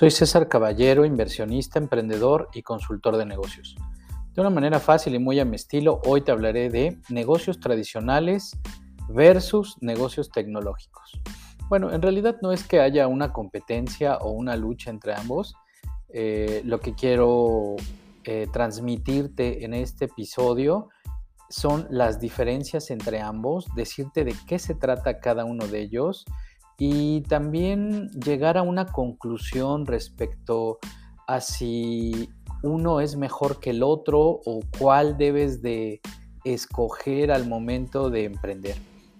Soy César Caballero, inversionista, emprendedor y consultor de negocios. De una manera fácil y muy a mi estilo, hoy te hablaré de negocios tradicionales versus negocios tecnológicos. Bueno, en realidad no es que haya una competencia o una lucha entre ambos. Eh, lo que quiero eh, transmitirte en este episodio son las diferencias entre ambos, decirte de qué se trata cada uno de ellos y también llegar a una conclusión respecto a si uno es mejor que el otro o cuál debes de escoger al momento de emprender.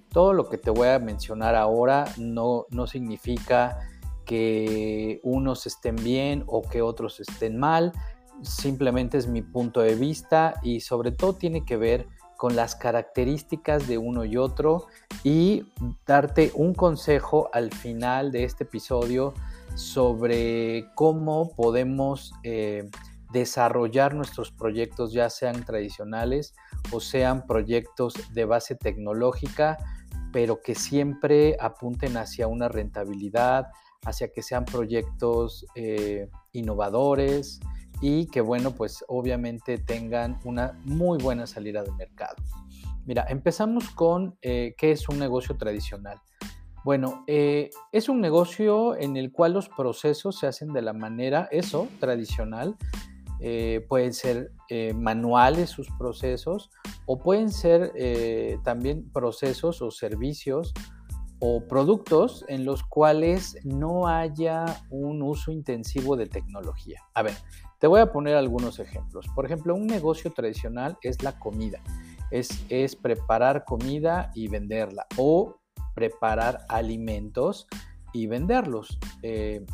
Todo lo que te voy a mencionar ahora no, no significa que unos estén bien o que otros estén mal, simplemente es mi punto de vista y sobre todo tiene que ver con las características de uno y otro y darte un consejo al final de este episodio sobre cómo podemos eh, desarrollar nuestros proyectos, ya sean tradicionales o sean proyectos de base tecnológica, pero que siempre apunten hacia una rentabilidad, hacia que sean proyectos eh, innovadores, y que bueno, pues obviamente tengan una muy buena salida de mercado. Mira, empezamos con eh, qué es un negocio tradicional. Bueno, eh, es un negocio en el cual los procesos se hacen de la manera, eso, tradicional. Eh, pueden ser manuales sus procesos o pueden ser también procesos o servicios o productos en los cuales no haya un uso intensivo de tecnología. A ver, te voy a poner algunos ejemplos. Por ejemplo, un negocio tradicional es la comida. Es, preparar comida y venderla o preparar alimentos y venderlos. Eh,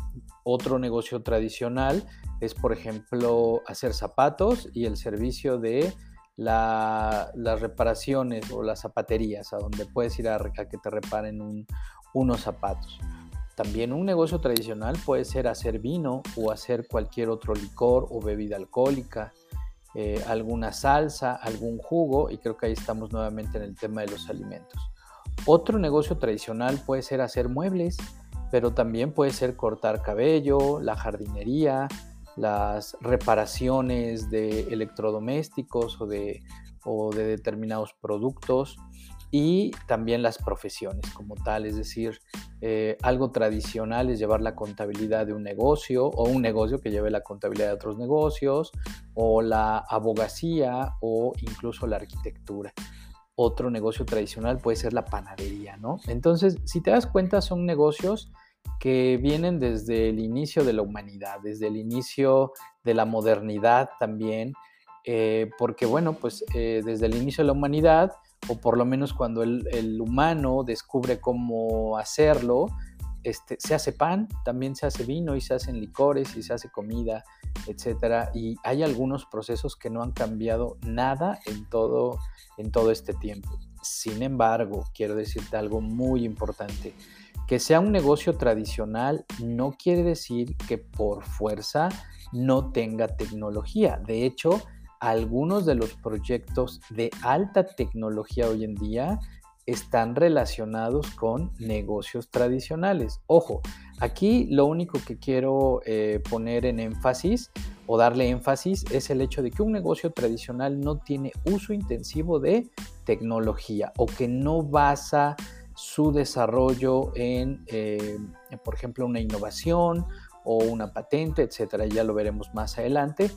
otro negocio tradicional es, por ejemplo, hacer zapatos y el servicio de las reparaciones o las zapaterías, a donde puedes ir a, que te reparen unos zapatos. También un negocio tradicional puede ser hacer vino o hacer cualquier otro licor o bebida alcohólica, eh, alguna salsa, algún jugo, y creo que ahí estamos nuevamente en el tema de los alimentos. Otro negocio tradicional puede ser hacer muebles, pero también puede ser cortar cabello, la jardinería, las reparaciones de electrodomésticos o de, o de determinados productos y también las profesiones como tal, es decir, eh, algo tradicional es llevar la contabilidad de un negocio o un negocio que lleve la contabilidad de otros negocios o la abogacía o incluso la arquitectura. Otro negocio tradicional puede ser la panadería, ¿no? Entonces, si te das cuenta, son negocios que vienen desde el inicio de la humanidad, desde el inicio de la modernidad también, eh, porque bueno, pues eh, desde el inicio de la humanidad, o por lo menos cuando el, humano descubre cómo hacerlo, este, se hace pan, también se hace vino y se hacen licores y se hace comida, etc. Y hay algunos procesos que no han cambiado nada en todo, en todo este tiempo. Sin embargo, quiero decirte algo muy importante. Que sea un negocio tradicional no quiere decir que por fuerza no tenga tecnología. De hecho, algunos de los proyectos de alta tecnología hoy en día están relacionados con negocios tradicionales. Ojo, aquí lo único que quiero eh, poner en énfasis o darle énfasis es el hecho de que un negocio tradicional no tiene uso intensivo de tecnología o que no basa su desarrollo en, eh, por ejemplo, una innovación o una patente, etcétera. Ya lo veremos más adelante.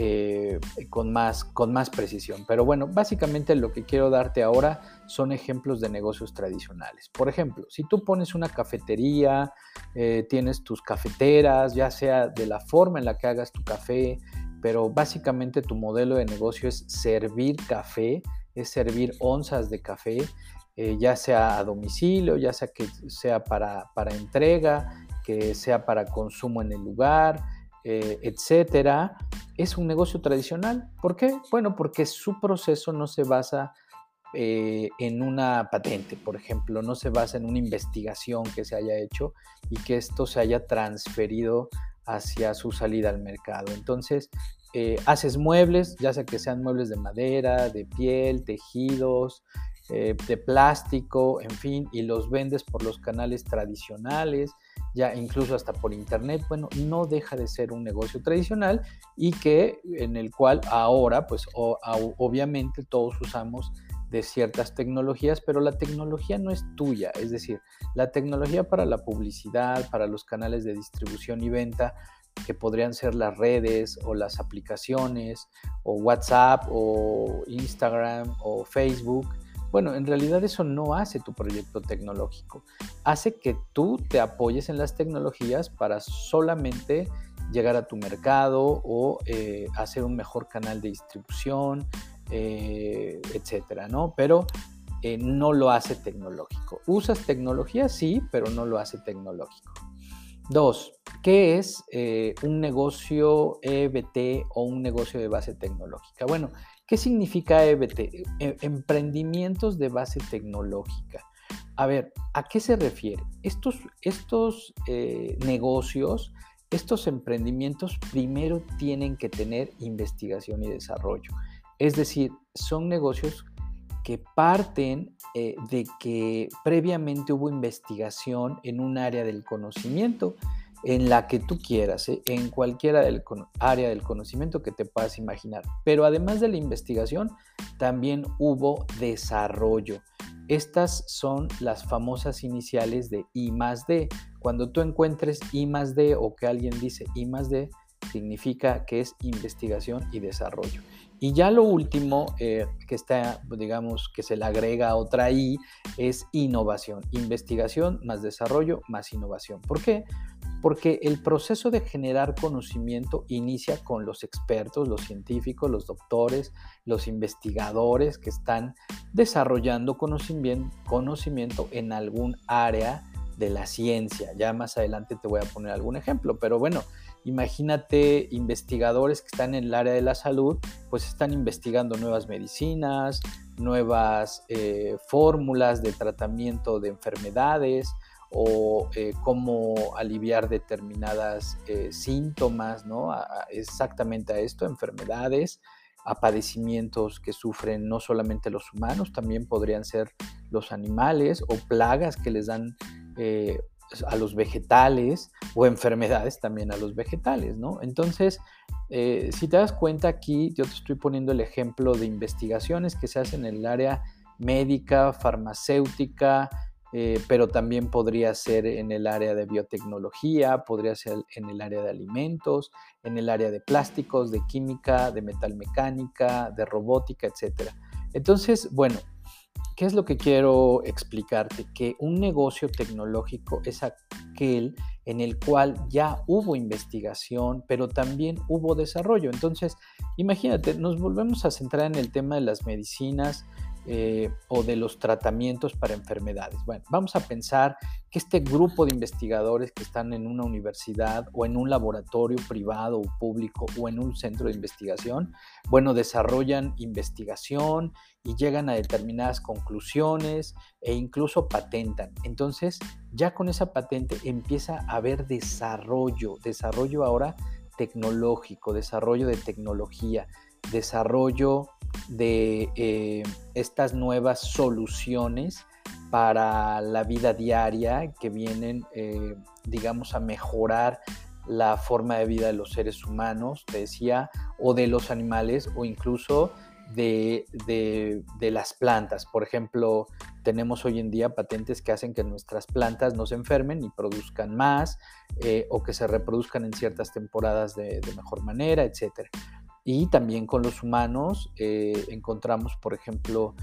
Eh, con, más, con más precisión. Pero bueno, básicamente lo que quiero darte ahora son ejemplos de negocios tradicionales. Por ejemplo, si tú pones una cafetería, eh, tienes tus cafeteras, ya sea de la forma en la que hagas tu café, pero básicamente tu modelo de negocio es servir café, es servir onzas de café, eh, ya sea a domicilio, ya sea que sea para, para entrega, que sea para consumo en el lugar, etcétera es un negocio tradicional. ¿Por qué? Bueno, porque su proceso no se basa eh, en una patente, por ejemplo, no se basa en una investigación que se haya hecho y que esto se haya transferido hacia su salida al mercado. Entonces, eh, haces muebles, ya sea que sean muebles de madera, de piel, tejidos, eh, de plástico, en fin, y los vendes por los canales tradicionales, ya incluso hasta por internet, bueno, no deja de ser un negocio tradicional y que en el cual ahora, pues obviamente todos usamos de ciertas tecnologías, pero la tecnología no es tuya, es decir, la tecnología para la publicidad, para los canales de distribución y venta, que podrían ser las redes o las aplicaciones o WhatsApp o Instagram o Facebook. Bueno, en realidad eso no hace tu proyecto tecnológico. Hace que tú te apoyes en las tecnologías para solamente llegar a tu mercado o eh, hacer un mejor canal de distribución, eh, etcétera, ¿no? Pero eh, no lo hace tecnológico. Usas tecnología, sí, pero no lo hace tecnológico. Dos, ¿qué es eh, un negocio EBT o un negocio de base tecnológica? Bueno, ¿qué significa EBT? E, emprendimientos de base tecnológica. A ver, ¿a qué se refiere? Estos, estos negocios, estos emprendimientos primero tienen que tener investigación y desarrollo. Es decir, son negocios que parten eh, de que previamente hubo investigación en un área del conocimiento, en la que tú quieras, ¿eh? en cualquier área del conocimiento que te puedas imaginar. Pero además de la investigación, también hubo desarrollo. Estas son las famosas iniciales de I más D. Cuando tú encuentres I más D o que alguien dice I más D, significa que es investigación y desarrollo. Y ya lo último eh, que está, digamos, que se le agrega otra I es innovación. Investigación más desarrollo más innovación. ¿Por qué? Porque el proceso de generar conocimiento inicia con los expertos, los científicos, los doctores, los investigadores que están desarrollando conocimiento, conocimiento en algún área de la ciencia. Ya más adelante te voy a poner algún ejemplo, pero bueno, Imagínate investigadores que están en el área de la salud, pues están investigando nuevas medicinas, nuevas eh, fórmulas de tratamiento de enfermedades o eh, cómo aliviar determinadas eh, síntomas, ¿no? exactamente a esto, enfermedades, a padecimientos que sufren no solamente los humanos, también podrían ser los animales o plagas que les dan a los vegetales o enfermedades también a los vegetales, ¿no? Entonces, eh, si te das cuenta aquí, yo te estoy poniendo el ejemplo de investigaciones que se hacen en el área médica, farmacéutica, eh, pero también podría ser en el área de biotecnología, podría ser en el área de alimentos, en el área de plásticos, de química, de metalmecánica, de robótica, etc. Entonces, bueno, ¿Qué es lo que quiero explicarte? Que un negocio tecnológico es aquel en el cual ya hubo investigación, pero también hubo desarrollo. Entonces, imagínate, nos volvemos a centrar en el tema de las medicinas, eh, o de los tratamientos para enfermedades. Bueno, vamos a pensar que este grupo de investigadores que están en una universidad o en un laboratorio privado o público o en un centro de investigación, bueno, desarrollan investigación y llegan a determinadas conclusiones e incluso patentan. Entonces, ya con esa patente empieza a haber desarrollo, desarrollo ahora tecnológico, desarrollo de tecnología, desarrollo de eh, estas nuevas soluciones para la vida diaria que vienen, eh, digamos, a mejorar la forma de vida de los seres humanos, te decía, o de los animales, o incluso de, las plantas. Por ejemplo, tenemos hoy en día patentes que hacen que nuestras plantas no se enfermen y produzcan más, eh, o que se reproduzcan en ciertas temporadas de, de mejor manera, etcétera. Y también con los humanos eh, encontramos, por ejemplo,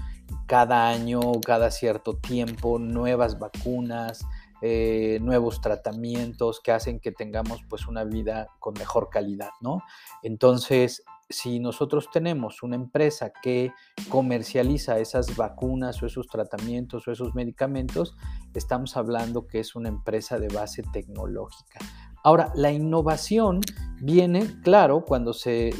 cada año, cada cierto tiempo, nuevas vacunas, eh, nuevos tratamientos que hacen que tengamos pues una vida con mejor calidad, ¿no? Entonces, si nosotros tenemos una empresa que comercializa esas vacunas o esos tratamientos o esos medicamentos, estamos hablando que es una empresa de base tecnológica. Ahora, la innovación viene, claro, cuando se,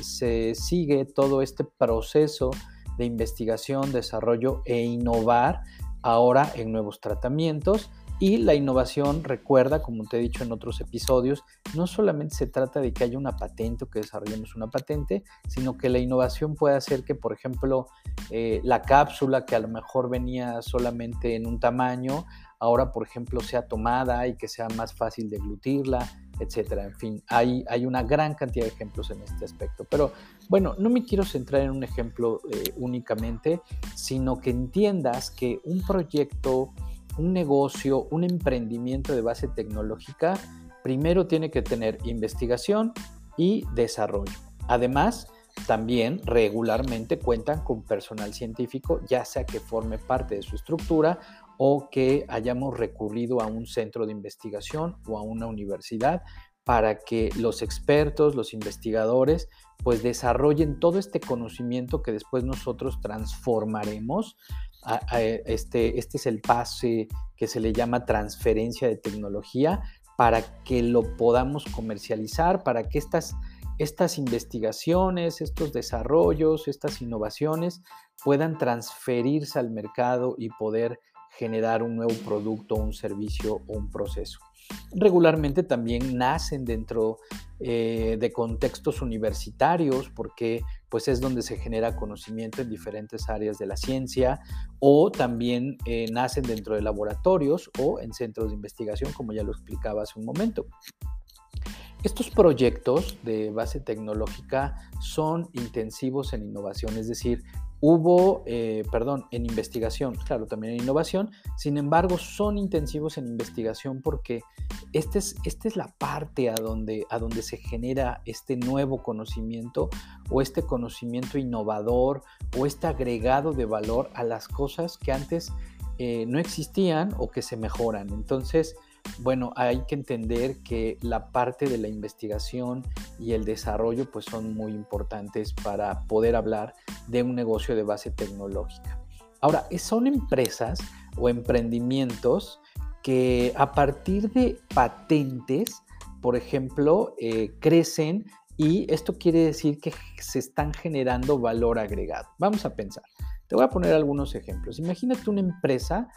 sigue todo este proceso de investigación, desarrollo e innovar ahora en nuevos tratamientos. Y la innovación, recuerda, como te he dicho en otros episodios, no solamente se trata de que haya una patente o que desarrollemos una patente, sino que la innovación puede hacer que, por ejemplo, eh, la cápsula que a lo mejor venía solamente en un tamaño, ahora, por ejemplo, sea tomada y que sea más fácil de glutirla, etcétera. En fin, hay, hay una gran cantidad de ejemplos en este aspecto. Pero bueno, no me quiero centrar en un ejemplo eh, únicamente, sino que entiendas que un proyecto un negocio, un emprendimiento de base tecnológica, primero tiene que tener investigación y desarrollo. Además, también regularmente cuentan con personal científico, ya sea que forme parte de su estructura o que hayamos recurrido a un centro de investigación o a una universidad para que los expertos, los investigadores, pues desarrollen todo este conocimiento que después nosotros transformaremos este, este es el pase que se le llama transferencia de tecnología para que lo podamos comercializar, para que estas, estas investigaciones, estos desarrollos, estas innovaciones puedan transferirse al mercado y poder generar un nuevo producto, un servicio o un proceso regularmente también nacen dentro eh, de contextos universitarios porque pues es donde se genera conocimiento en diferentes áreas de la ciencia o también eh, nacen dentro de laboratorios o en centros de investigación como ya lo explicaba hace un momento. Estos proyectos de base tecnológica son intensivos en innovación, es decir, Hubo, eh, perdón, en investigación, claro, también en innovación, sin embargo, son intensivos en investigación porque esta es, es la parte a donde, a donde se genera este nuevo conocimiento o este conocimiento innovador o este agregado de valor a las cosas que antes eh, no existían o que se mejoran. Entonces, bueno, hay que entender que la parte de la investigación y el desarrollo pues son muy importantes para poder hablar de un negocio de base tecnológica. Ahora, son empresas o emprendimientos que a partir de patentes, por ejemplo, eh, crecen y esto quiere decir que se están generando valor agregado. Vamos a pensar. Te voy a poner algunos ejemplos. Imagínate una empresa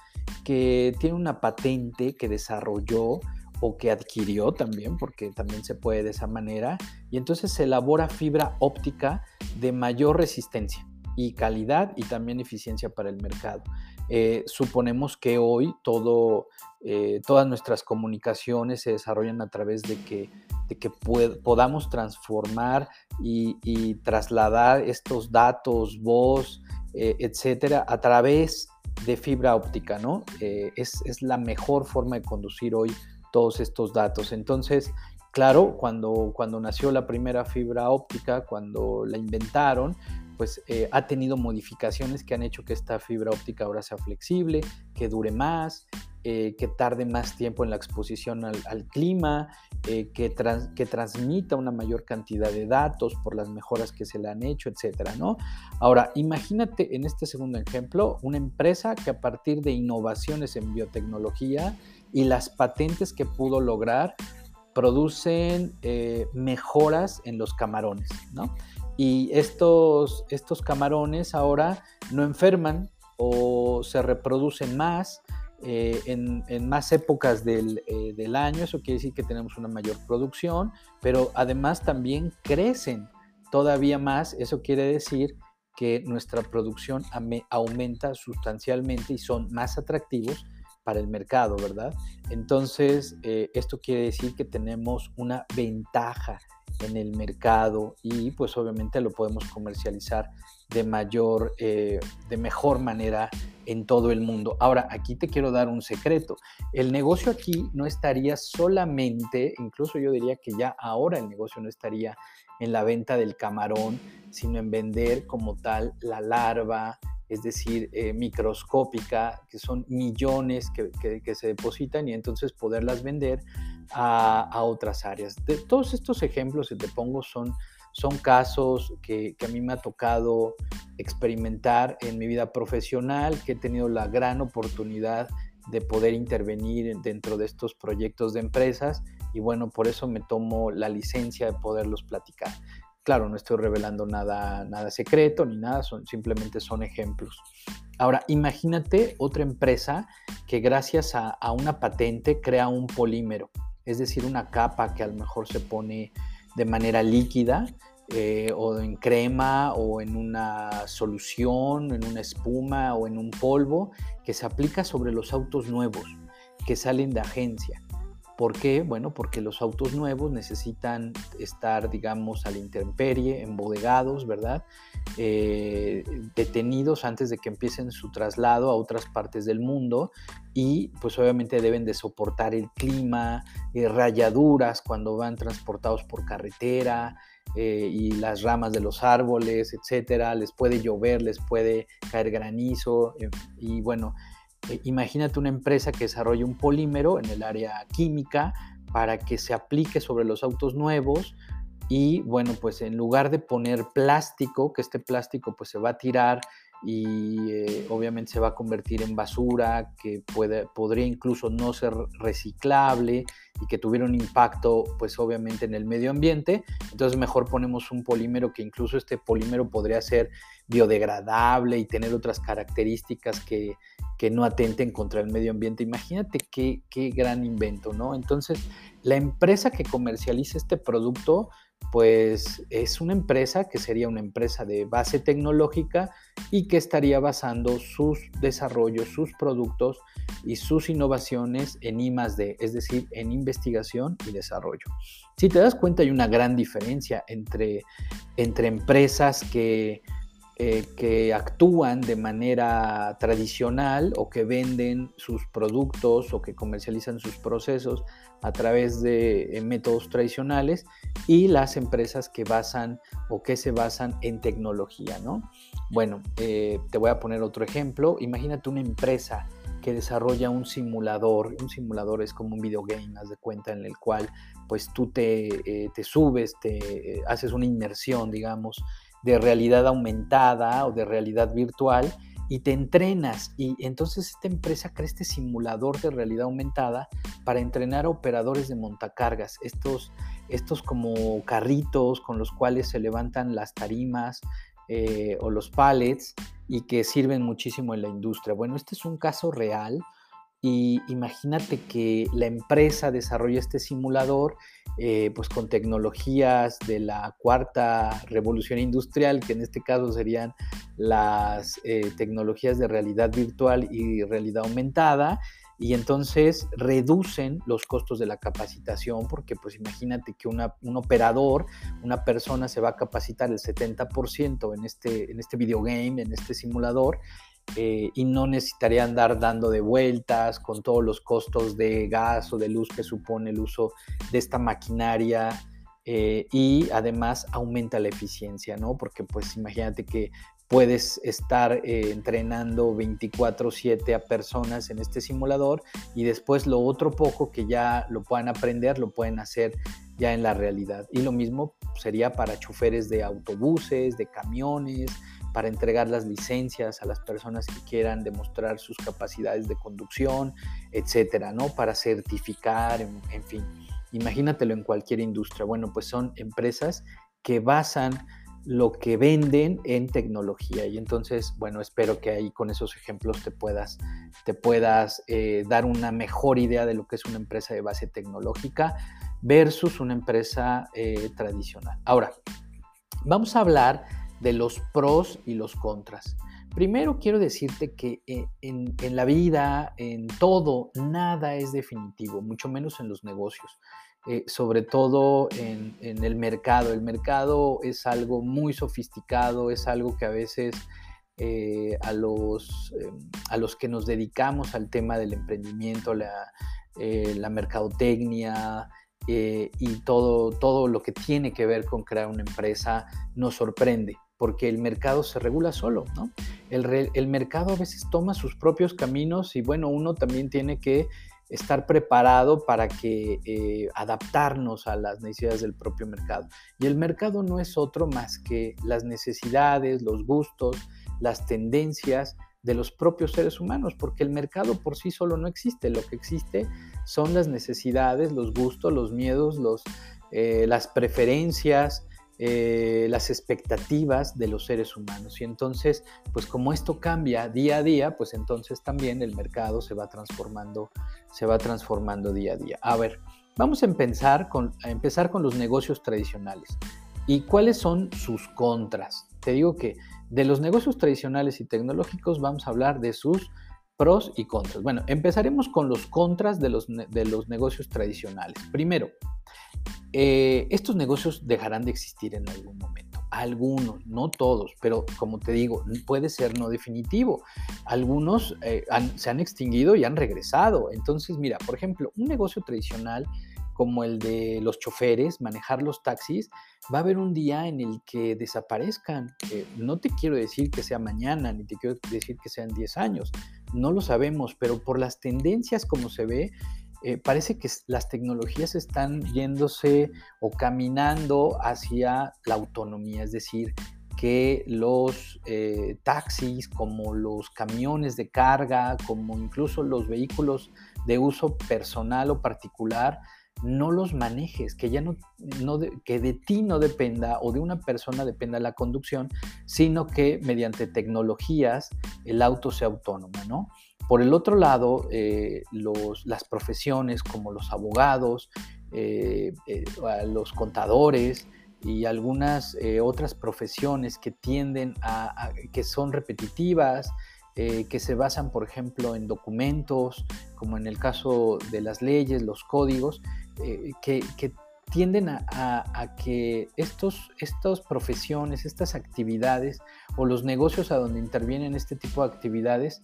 que tiene una patente que desarrolló o que adquirió también, porque también se puede de esa manera, y entonces se elabora fibra óptica de mayor resistencia y calidad y también eficiencia para el mercado. Eh, suponemos que hoy todo, eh, todas nuestras comunicaciones se desarrollan a través de que, de que podamos transformar y, trasladar estos datos, voz, eh, etcétera, a través de fibra óptica, ¿no? Eh, es, la mejor forma de conducir hoy todos estos datos. Entonces, claro, cuando, cuando nació la primera fibra óptica, cuando la inventaron, pues eh, ha tenido modificaciones que han hecho que esta fibra óptica ahora sea flexible, que dure más, eh, que tarde más tiempo en la exposición al, clima, eh, que, que, transmita una mayor cantidad de datos por las mejoras que se le han hecho, etcétera, ¿no? Ahora, imagínate en este segundo ejemplo una empresa que a partir de innovaciones en biotecnología y las patentes que pudo lograr, producen eh, mejoras en los camarones, ¿no? Y estos, estos camarones ahora no enferman o se reproducen más, eh, en, más épocas eh, del, año, eso quiere decir que tenemos una mayor producción, pero además también crecen todavía más, eso quiere decir que nuestra producción aumenta sustancialmente y son más atractivos para el mercado, ¿verdad? Entonces, eh, esto quiere decir que tenemos una ventaja en el mercado y pues obviamente lo podemos comercializar de mayor, de mejor manera en todo el mundo. Ahora, aquí te quiero dar un secreto. El negocio aquí no estaría solamente, incluso yo diría que ya ahora el negocio no estaría en la venta del camarón, sino en vender como tal la larva, es decir, eh, microscópica, que son millones que, se depositan y entonces poderlas vender a, otras áreas. De todos estos ejemplos que te pongo son casos que, a mí me ha tocado experimentar en mi vida profesional, que he tenido la gran oportunidad de poder intervenir dentro de estos proyectos de empresas y bueno, por eso me tomo la licencia de poderlos platicar. Claro, no estoy revelando nada, nada secreto ni nada, son, simplemente son ejemplos. Ahora, imagínate otra empresa que gracias a, una patente crea un polímero, es decir, una capa que a lo mejor se pone de manera líquida eh, o en crema o en una solución, en una espuma o en un polvo que se aplica sobre los autos nuevos que salen de agencia. ¿Por qué? Bueno, porque los autos nuevos necesitan estar, digamos, a la intemperie, embodegados, ¿verdad? Eh, detenidos antes de que empiecen su traslado a otras partes del mundo y pues obviamente deben de soportar el clima, eh, rayaduras cuando van transportados por carretera, eh, y las ramas de los árboles, etcétera. Les puede llover, les puede caer granizo y bueno, imagínate una empresa que desarrolle un polímero en el área química para que se aplique sobre los autos nuevos y bueno, pues en lugar de poner plástico, que este plástico pues se va a tirar y eh, obviamente se va a convertir en basura que puede, podría incluso no ser reciclable y que tuviera un impacto pues obviamente en el medio ambiente, entonces mejor ponemos un polímero que incluso este polímero podría ser biodegradable y tener otras características que, que no atenten contra el medio ambiente. Imagínate qué, qué gran invento, ¿no? Entonces, la empresa que comercializa este producto pues es una empresa que sería una empresa de base tecnológica y que estaría basando sus desarrollos, sus productos y sus innovaciones en I +D, es decir, en investigación y desarrollo. Si te das cuenta hay una gran diferencia entre, entre empresas que eh, que actúan de manera tradicional o que venden sus productos o que comercializan sus procesos a través de eh, métodos tradicionales y las empresas que basan o que se basan en tecnología, ¿no? Bueno, eh, te voy a poner otro ejemplo. Imagínate una empresa desarrolla un simulador. Un simulador es como un videogame, haz de cuenta, en el cual pues tú te, te subes, te haces una inmersión, digamos, de realidad aumentada o de realidad virtual y te entrenas. Y entonces esta empresa crea este simulador de realidad aumentada para entrenar a operadores de montacargas, estos, estos como carritos con los cuales se levantan las tarimas eh, o los pallets y que sirven muchísimo en la industria. Bueno, este es un caso real y imagínate que la empresa desarrolla este simulador eh, pues con tecnologías de la cuarta revolución industrial, que en este caso serían las eh, tecnologías de realidad virtual y realidad aumentada, y entonces reducen los costos de la capacitación, porque pues imagínate que un operador, una persona se va a capacitar el 70% en este, en este videogame, en este simulador, eh, y no necesitaría andar dando de vueltas con todos los costos de gas o de luz que supone el uso de esta maquinaria eh, y además aumenta la eficiencia, ¿no? Porque pues imagínate que puedes estar eh, entrenando 24/7 a personas en este simulador y después lo otro poco que ya lo puedan aprender lo pueden hacer ya en la realidad. Y lo mismo sería para choferes de autobuses, de camiones, para entregar las licencias a las personas que quieran demostrar sus capacidades de conducción, etcétera, ¿no? Para certificar, en, fin. Imagínatelo en cualquier industria. Bueno, pues son empresas que basan lo que venden en tecnología. Y entonces, bueno, espero que ahí con esos ejemplos te puedas, te puedas eh, dar una mejor idea de lo que es una empresa de base tecnológica versus una empresa eh, tradicional. Ahora, vamos a hablar de los pros y los contras. Primero quiero decirte que eh, en, la vida, en todo, nada es definitivo, mucho menos en los negocios, eh, sobre todo en, el mercado. El mercado es algo muy sofisticado, es algo que a veces eh, a, los, a los que nos dedicamos al tema del emprendimiento, la, mercadotecnia, y todo, todo lo que tiene que ver con crear una empresa nos sorprende porque el mercado se regula solo, ¿no? El, mercado a veces toma sus propios caminos y bueno, uno también tiene que estar preparado para que eh, adaptarnos a las necesidades del propio mercado. Y el mercado no es otro más que las necesidades, los gustos, las tendencias de los propios seres humanos, porque el mercado por sí solo no existe, lo que existe son las necesidades, los gustos, los miedos, los, eh, las preferencias, eh, las expectativas de los seres humanos. Y entonces, pues como esto cambia día a día, pues entonces también el mercado se va transformando, se va transformando día a día. A ver, vamos a empezar con, empezar con los negocios tradicionales. ¿Y cuáles son sus contras? Te digo que de los negocios tradicionales y tecnológicos vamos a hablar de sus pros y contras. Bueno, empezaremos con los contras de los, de los negocios tradicionales. Primero, eh, estos negocios dejarán de existir en algún momento. Algunos, no todos, pero como te digo, puede ser no definitivo. Algunos eh, se han extinguido y han regresado. Entonces, mira, por ejemplo, un negocio tradicional como el de los choferes, manejar los taxis, va a haber un día en el que desaparezcan. Eh, no te quiero decir que sea mañana, ni te quiero decir que sean 10 años, no lo sabemos, pero por las tendencias como se ve, eh, parece que las tecnologías están yéndose o caminando hacia la autonomía, es decir, que los eh, taxis, como los camiones de carga, como incluso los vehículos de uso personal o particular, no los manejes, que ya no, que de ti no dependa o de una persona dependa la conducción, sino que mediante tecnologías el auto sea autónomo, ¿no? Por el otro lado, eh, las profesiones como los abogados, eh, eh, los contadores y algunas otras profesiones que tienden a que son repetitivas, que se basan, por ejemplo, en documentos, como en el caso de las leyes, los códigos, que, tienden a, que estos, estas profesiones, estas actividades o los negocios a donde intervienen este tipo de actividades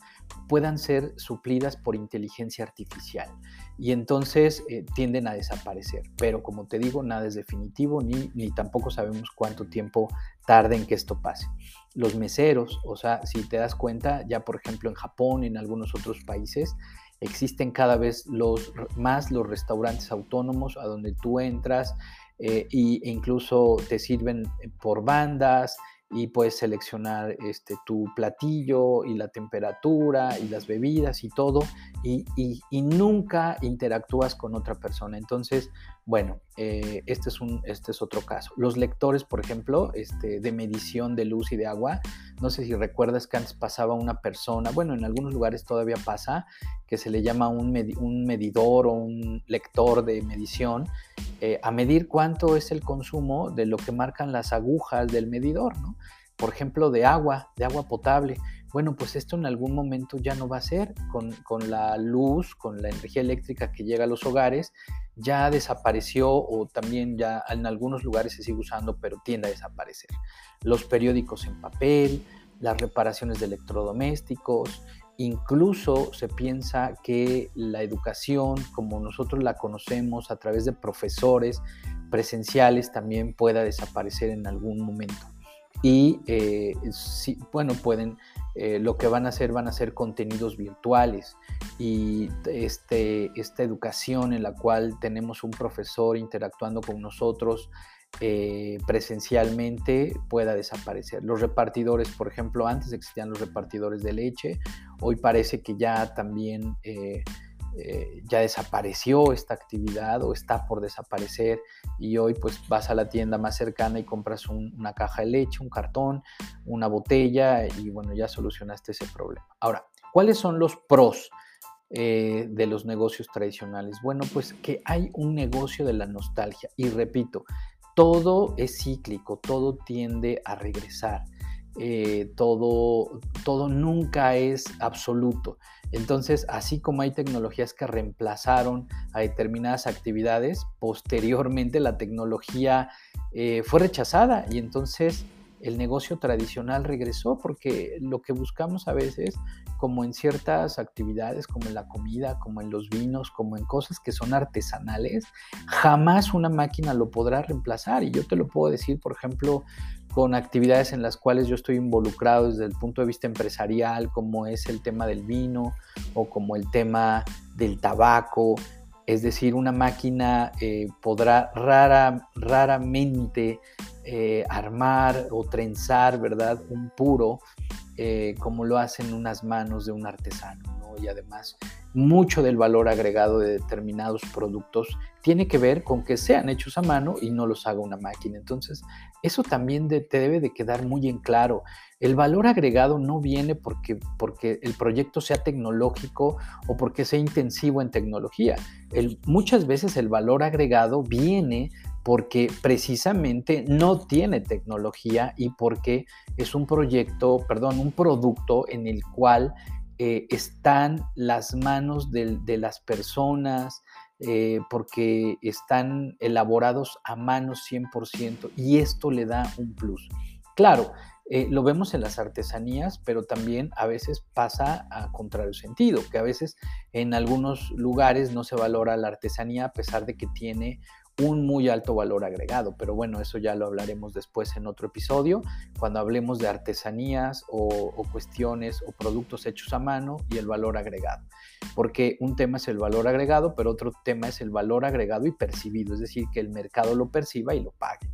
puedan ser suplidas por inteligencia artificial y entonces eh, tienden a desaparecer. Pero como te digo, nada es definitivo ni, ni tampoco sabemos cuánto tiempo tarde en que esto pase. Los meseros, o sea, si te das cuenta, ya por ejemplo en Japón, en algunos otros países, existen cada vez los, más los restaurantes autónomos a donde tú entras eh, e incluso te sirven por bandas, y puedes seleccionar este, tu platillo y la temperatura y las bebidas y todo y, nunca interactúas con otra persona. Entonces, bueno, eh, este, es un, este es otro caso. Los lectores, por ejemplo, este, de medición de luz y de agua, no sé si recuerdas que antes pasaba una persona, bueno, en algunos lugares todavía pasa, que se le llama un, un medidor o un lector de medición, eh, a medir cuánto es el consumo de lo que marcan las agujas del medidor, ¿no? Por ejemplo, de agua, de agua potable. Bueno, pues esto en algún momento ya no va a ser con, con la luz, con la energía eléctrica que llega a los hogares, ya desapareció o también ya en algunos lugares se sigue usando, pero tiende a desaparecer. Los periódicos en papel, las reparaciones de electrodomésticos, Incluso se piensa que la educación, como nosotros la conocemos a través de profesores presenciales, también pueda desaparecer en algún momento. Y eh, bueno, pueden, eh, lo que van a hacer van a ser contenidos virtuales y este, esta educación en la cual tenemos un profesor interactuando con nosotros eh, presencialmente pueda desaparecer. Los repartidores, por ejemplo, antes existían los repartidores de leche, hoy parece que ya también eh, eh, ya desapareció esta actividad o está por desaparecer y hoy pues vas a la tienda más cercana y compras una caja de leche, un cartón, una botella y bueno, ya solucionaste ese problema. Ahora, ¿cuáles son los pros? de los negocios tradicionales? Bueno, pues que hay un negocio de la nostalgia. Y repito, todo es cíclico, todo tiende a regresar, eh, todo, todo nunca es absoluto. Entonces, así como hay tecnologías que reemplazaron a determinadas actividades, posteriormente la tecnología eh, fue rechazada y entonces el negocio tradicional regresó porque lo que buscamos a veces, como en ciertas actividades, como en la comida, como en los vinos, como en cosas que son artesanales, jamás una máquina lo podrá reemplazar. Y yo te lo puedo decir, por ejemplo, con actividades en las cuales yo estoy involucrado desde el punto de vista empresarial, como es el tema del vino o como el tema del tabaco. Es decir, una máquina eh, podrá rara, raramente eh, armar o trenzar, ¿verdad? Un puro, eh, como lo hacen unas manos de un artesano. Y además mucho del valor agregado de determinados productos tiene que ver con que sean hechos a mano y no los haga una máquina. Entonces, eso también te debe de quedar muy en claro. El valor agregado no viene porque, porque el proyecto sea tecnológico o porque sea intensivo en tecnología. muchas veces el valor agregado viene porque precisamente no tiene tecnología y porque es un proyecto, perdón, un producto en el cual eh, están las manos de, las personas, eh, porque están elaborados a mano 100% y esto le da un plus. Claro, eh, lo vemos en las artesanías, pero también a veces pasa a contrario sentido, que a veces en algunos lugares no se valora la artesanía a pesar de que tiene un muy alto valor agregado, pero bueno, eso ya lo hablaremos después en otro episodio, cuando hablemos de artesanías o, cuestiones o productos hechos a mano y el valor agregado, porque un tema es el valor agregado, pero otro tema es el valor agregado y percibido, es decir, que el mercado lo perciba y lo pague.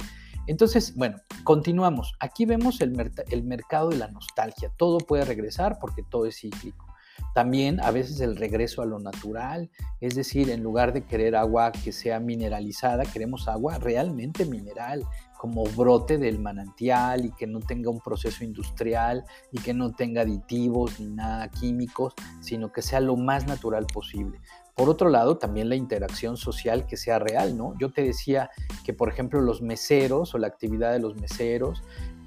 Entonces, bueno, continuamos. Aquí vemos el, el mercado de la nostalgia. Todo puede regresar porque todo es cíclico. También a veces el regreso a lo natural, es decir, en lugar de querer agua que sea mineralizada, queremos agua realmente mineral, como brote del manantial y que no tenga un proceso industrial y que no tenga aditivos ni nada químicos, sino que sea lo más natural posible. Por otro lado, también la interacción social que sea real, ¿no? Yo te decía que, por ejemplo, los meseros o la actividad de los meseros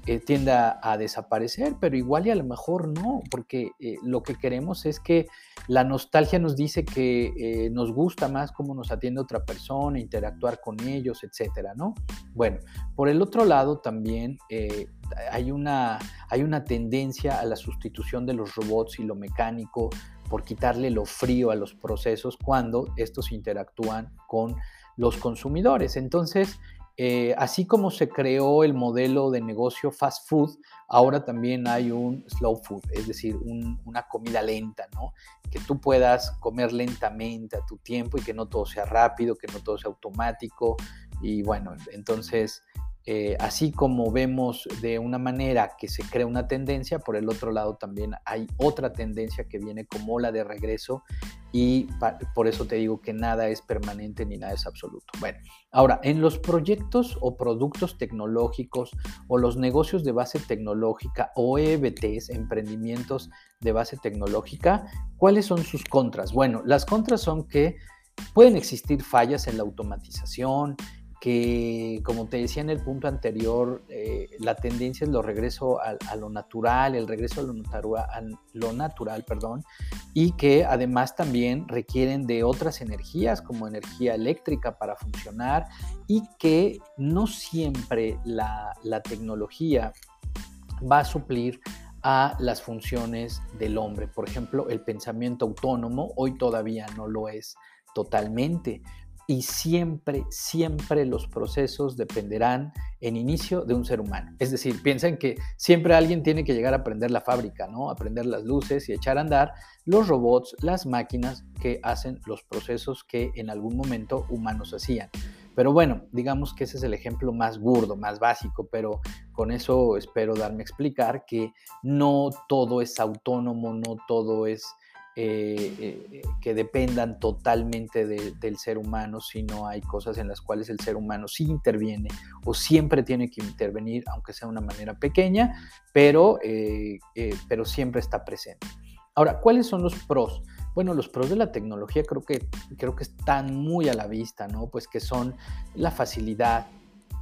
eh, tienda a desaparecer, pero igual y a lo mejor no, porque eh, lo que queremos es que la nostalgia nos dice que eh, nos gusta más cómo nos atiende otra persona, interactuar con ellos, etcétera, ¿no? Bueno, por el otro lado también hay, una, hay una tendencia a la sustitución de los robots y lo mecánico por quitarle lo frío a los procesos cuando estos interactúan con los consumidores. Entonces, eh, así como se creó el modelo de negocio fast food, ahora también hay un slow food, es decir, una comida lenta, ¿no? Que tú puedas comer lentamente a tu tiempo y que no todo sea rápido, que no todo sea automático. Y bueno, entonces eh, así como vemos de una manera que se crea una tendencia, por el otro lado también hay otra tendencia que viene como la de regreso y por eso te digo que nada es permanente ni nada es absoluto. Bueno, ahora, en los proyectos o productos tecnológicos o los negocios de base tecnológica o EBTs, emprendimientos de base tecnológica, ¿cuáles son sus contras? Bueno, las contras son que pueden existir fallas en la automatización, que, como te decía en el punto anterior, eh, la tendencia es lo regreso a, lo natural, el regreso a lo, natural, perdón, y que además también requieren de otras energías como energía eléctrica para funcionar y que no siempre la tecnología va a suplir a las funciones del hombre. Por ejemplo, el pensamiento autónomo hoy todavía no lo es totalmente, y siempre, siempre los procesos dependerán en inicio de un ser humano. Es decir, piensen que siempre alguien tiene que llegar a aprender la fábrica, ¿no? Aprender las luces y echar a andar los robots, las máquinas que hacen los procesos que en algún momento humanos hacían. Pero bueno, digamos que ese es el ejemplo más burdo, más básico, pero con eso espero darme a explicar que no todo es autónomo, no todo es eh, eh, que dependan totalmente del ser humano, sino hay cosas en las cuales el ser humano sí interviene o siempre tiene que intervenir, aunque sea de una manera pequeña, pero, eh, pero siempre está presente. Ahora, ¿cuáles son los pros? Bueno, los pros de la tecnología creo que, creo que están muy a la vista, ¿no? Pues que son la facilidad,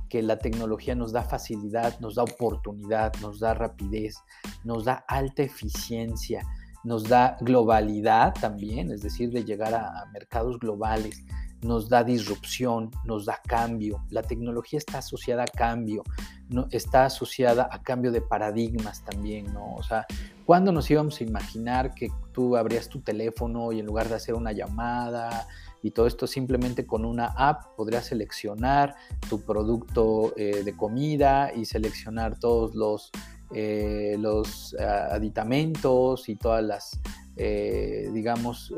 que la tecnología nos da facilidad, nos da oportunidad, nos da rapidez, nos da alta eficiencia, nos da globalidad también, es decir, de llegar a, mercados globales, nos da disrupción, nos da cambio. La tecnología está asociada a cambio, no, está asociada a cambio de paradigmas también, ¿no? O sea, ¿cuándo nos íbamos a imaginar que tú abrías tu teléfono y en lugar de hacer una llamada y todo esto simplemente con una app podrías seleccionar tu producto eh, de comida y seleccionar todos los eh, los eh, aditamentos y todas las, eh, digamos,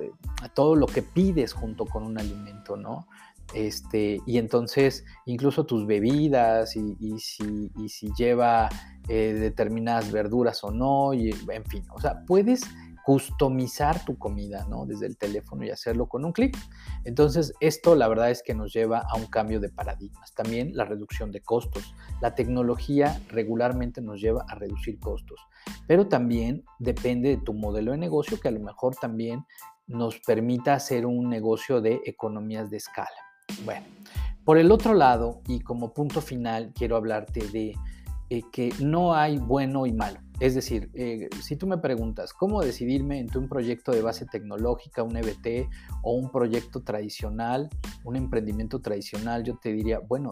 todo lo que pides junto con un alimento, ¿no? Este, y entonces incluso tus bebidas y, si, y si, lleva determinadas verduras o no, y, en fin, o sea, puedes customizar tu comida, ¿no? Desde el teléfono y hacerlo con un clic. Entonces, esto la verdad es que nos lleva a un cambio de paradigmas. También la reducción de costos. La tecnología regularmente nos lleva a reducir costos, pero también depende de tu modelo de negocio que a lo mejor también nos permita hacer un negocio de economías de escala. Bueno, por el otro lado, y como punto final, quiero hablarte de eh, que no hay bueno y malo. Es decir, eh, si tú me preguntas cómo decidirme entre un proyecto de base tecnológica, un EBT o un proyecto tradicional, un emprendimiento tradicional, yo te diría, bueno,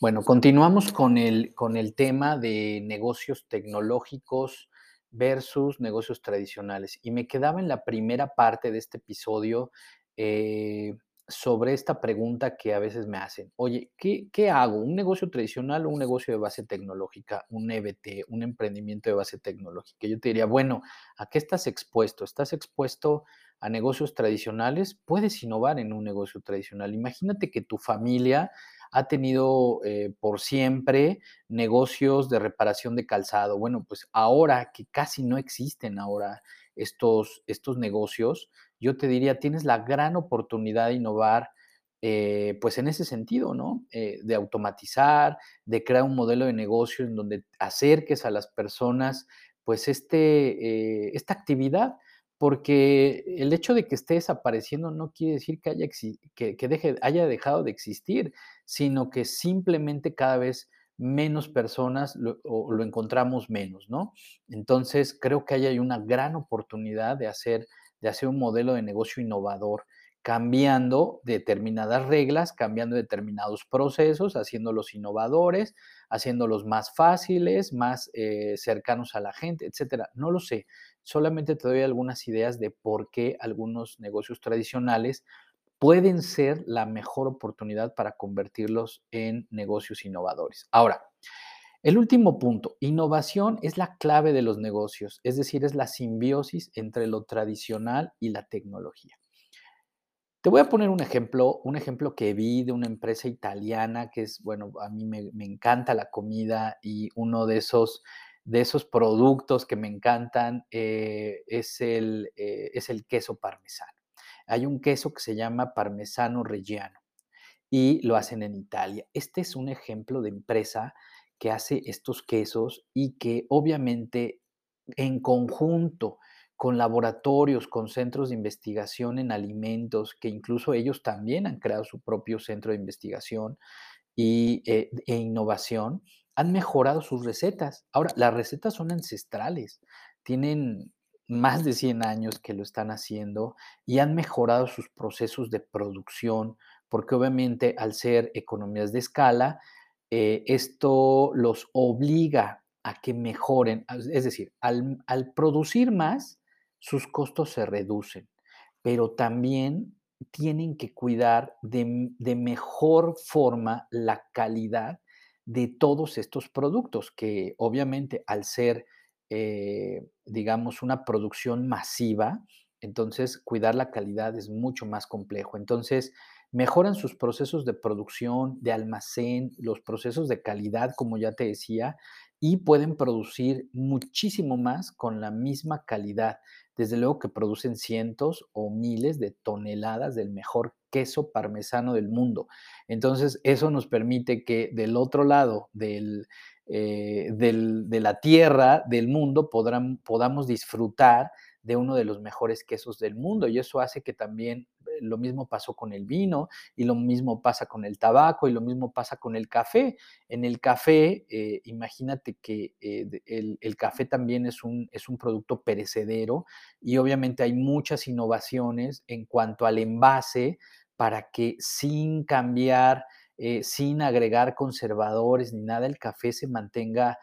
Bueno, continuamos con el, con el tema de negocios tecnológicos versus negocios tradicionales. Y me quedaba en la primera parte de este episodio eh, sobre esta pregunta que a veces me hacen. Oye, ¿qué, hago? ¿Un negocio tradicional o un negocio de base tecnológica? ¿Un EBT? ¿Un emprendimiento de base tecnológica? Yo te diría, bueno, ¿a qué estás expuesto? ¿Estás expuesto a negocios tradicionales? Puedes innovar en un negocio tradicional. Imagínate que tu familia ha tenido eh, por siempre negocios de reparación de calzado. Bueno, pues ahora que casi no existen ahora estos, estos negocios, yo te diría, tienes la gran oportunidad de innovar, eh, pues en ese sentido, ¿no? Eh, de automatizar, de crear un modelo de negocio en donde acerques a las personas, pues este, eh, esta actividad, porque el hecho de que esté desapareciendo no quiere decir que, haya, que, que deje, haya dejado de existir, sino que simplemente cada vez menos personas lo, lo encontramos menos, ¿no? Entonces, creo que ahí hay una gran oportunidad de hacer de hacer un modelo de negocio innovador, cambiando determinadas reglas, cambiando determinados procesos, haciéndolos innovadores, haciéndolos más fáciles, más eh, cercanos a la gente, etcétera. No lo sé. Solamente te doy algunas ideas de por qué algunos negocios tradicionales pueden ser la mejor oportunidad para convertirlos en negocios innovadores. Ahora, el último punto, innovación es la clave de los negocios, es decir, es la simbiosis entre lo tradicional y la tecnología. Te voy a poner un ejemplo, un ejemplo que vi de una empresa italiana que es, bueno, a mí me, encanta la comida y uno de esos, de esos productos que me encantan eh, es, el, eh, es el queso parmesano. Hay un queso que se llama parmesano reggiano y lo hacen en Italia. Este es un ejemplo de empresa que hace estos quesos y que obviamente en conjunto con laboratorios, con centros de investigación en alimentos, que incluso ellos también han creado su propio centro de investigación y, eh, e innovación, han mejorado sus recetas. Ahora, las recetas son ancestrales, tienen más de 100 años que lo están haciendo y han mejorado sus procesos de producción, porque obviamente al ser economías de escala, eh, esto los obliga a que mejoren, es decir, al, producir más, sus costos se reducen, pero también tienen que cuidar de, mejor forma la calidad de todos estos productos, que obviamente al ser, eh, digamos, una producción masiva, entonces cuidar la calidad es mucho más complejo. Entonces, mejoran sus procesos de producción, de almacén, los procesos de calidad, como ya te decía, y pueden producir muchísimo más con la misma calidad. Desde luego que producen cientos o miles de toneladas del mejor queso parmesano del mundo. Entonces, eso nos permite que del otro lado del, eh, de la tierra, del mundo, podamos disfrutar de uno de los mejores quesos del mundo y eso hace que también eh, lo mismo pasó con el vino y lo mismo pasa con el tabaco y lo mismo pasa con el café. En el café, eh, imagínate que eh, el, café también es un, es un producto perecedero y obviamente hay muchas innovaciones en cuanto al envase para que sin cambiar, sin agregar conservadores ni nada, el café se mantenga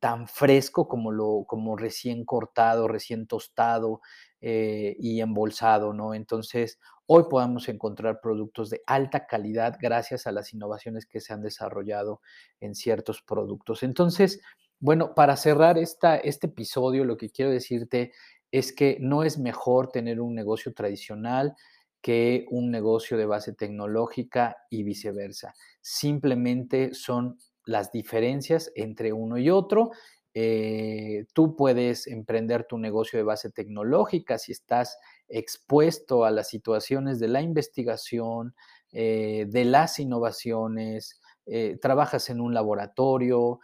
tan fresco como, lo, como recién cortado, recién tostado eh, y embolsado, ¿no? Entonces, hoy podemos encontrar productos de alta calidad gracias a las innovaciones que se han desarrollado en ciertos productos. Entonces, bueno, para cerrar esta, este episodio, lo que quiero decirte es que no es mejor tener un negocio tradicional que un negocio de base tecnológica y viceversa. Simplemente son las diferencias entre uno y otro. Eh, tú puedes emprender tu negocio de base tecnológica si estás expuesto a las situaciones de la investigación, eh, de las innovaciones, eh, trabajas en un laboratorio,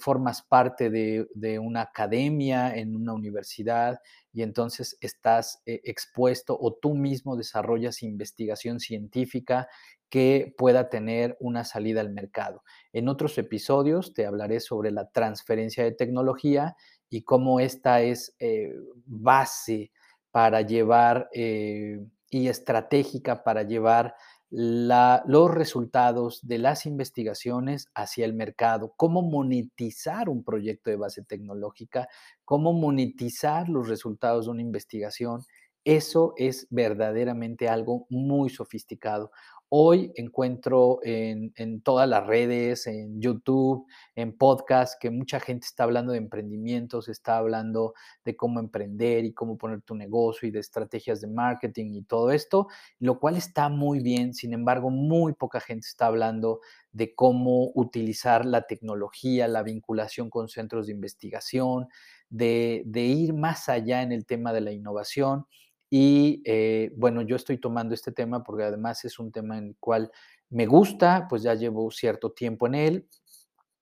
formas parte de, una academia en una universidad y entonces estás expuesto o tú mismo desarrollas investigación científica que pueda tener una salida al mercado. En otros episodios te hablaré sobre la transferencia de tecnología y cómo esta es eh, base para llevar eh, y estratégica para llevar los resultados de las investigaciones hacia el mercado, cómo monetizar un proyecto de base tecnológica, cómo monetizar los resultados de una investigación. Eso es verdaderamente algo muy sofisticado. Hoy encuentro en, todas las redes, en YouTube, en podcast, que mucha gente está hablando de emprendimientos, está hablando de cómo emprender y cómo poner tu negocio y de estrategias de marketing y todo esto, lo cual está muy bien. Sin embargo, muy poca gente está hablando de cómo utilizar la tecnología, la vinculación con centros de investigación, de, de ir más allá en el tema de la innovación y eh, bueno, yo estoy tomando este tema porque además es un tema en el cual me gusta, pues ya llevo cierto tiempo en él,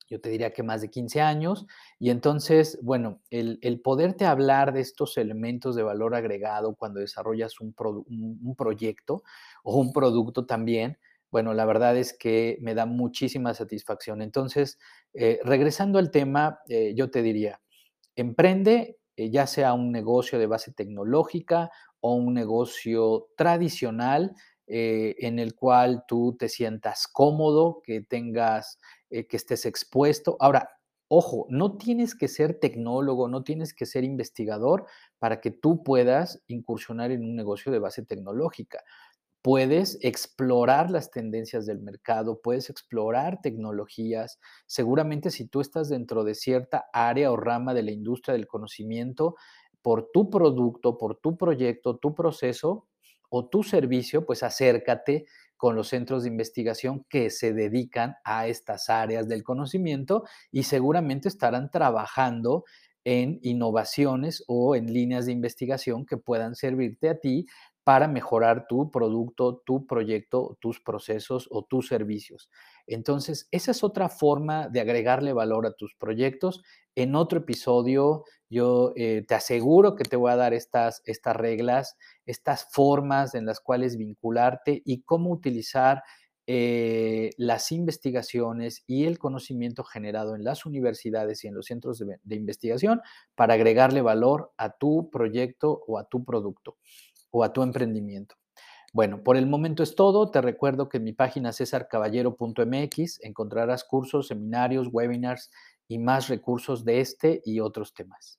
yo te diría que más de 15 años, y entonces, bueno, el, poderte hablar de estos elementos de valor agregado cuando desarrollas un, proyecto o un producto también, bueno, la verdad es que me da muchísima satisfacción. Entonces, eh, regresando al tema, eh, yo te diría, emprende ya sea un negocio de base tecnológica o un negocio tradicional eh, en el cual tú te sientas cómodo, que tengas, eh, que estés expuesto. Ahora, ojo, no tienes que ser tecnólogo, no tienes que ser investigador para que tú puedas incursionar en un negocio de base tecnológica puedes explorar las tendencias del mercado, puedes explorar tecnologías. Seguramente si tú estás dentro de cierta área o rama de la industria del conocimiento, por tu producto, por tu proyecto, tu proceso o tu servicio, pues acércate con los centros de investigación que se dedican a estas áreas del conocimiento y seguramente estarán trabajando en innovaciones o en líneas de investigación que puedan servirte a ti para mejorar tu producto, tu proyecto, tus procesos o tus servicios. Entonces, esa es otra forma de agregarle valor a tus proyectos. En otro episodio, yo eh, te aseguro que te voy a dar estas, estas reglas, estas formas en las cuales vincularte y cómo utilizar eh, las investigaciones y el conocimiento generado en las universidades y en los centros de investigación para agregarle valor a tu proyecto o a tu producto o a tu emprendimiento. Bueno, por el momento es todo. Te recuerdo que en mi página cesarcaballero.mx encontrarás cursos, seminarios, webinars y más recursos de este y otros temas.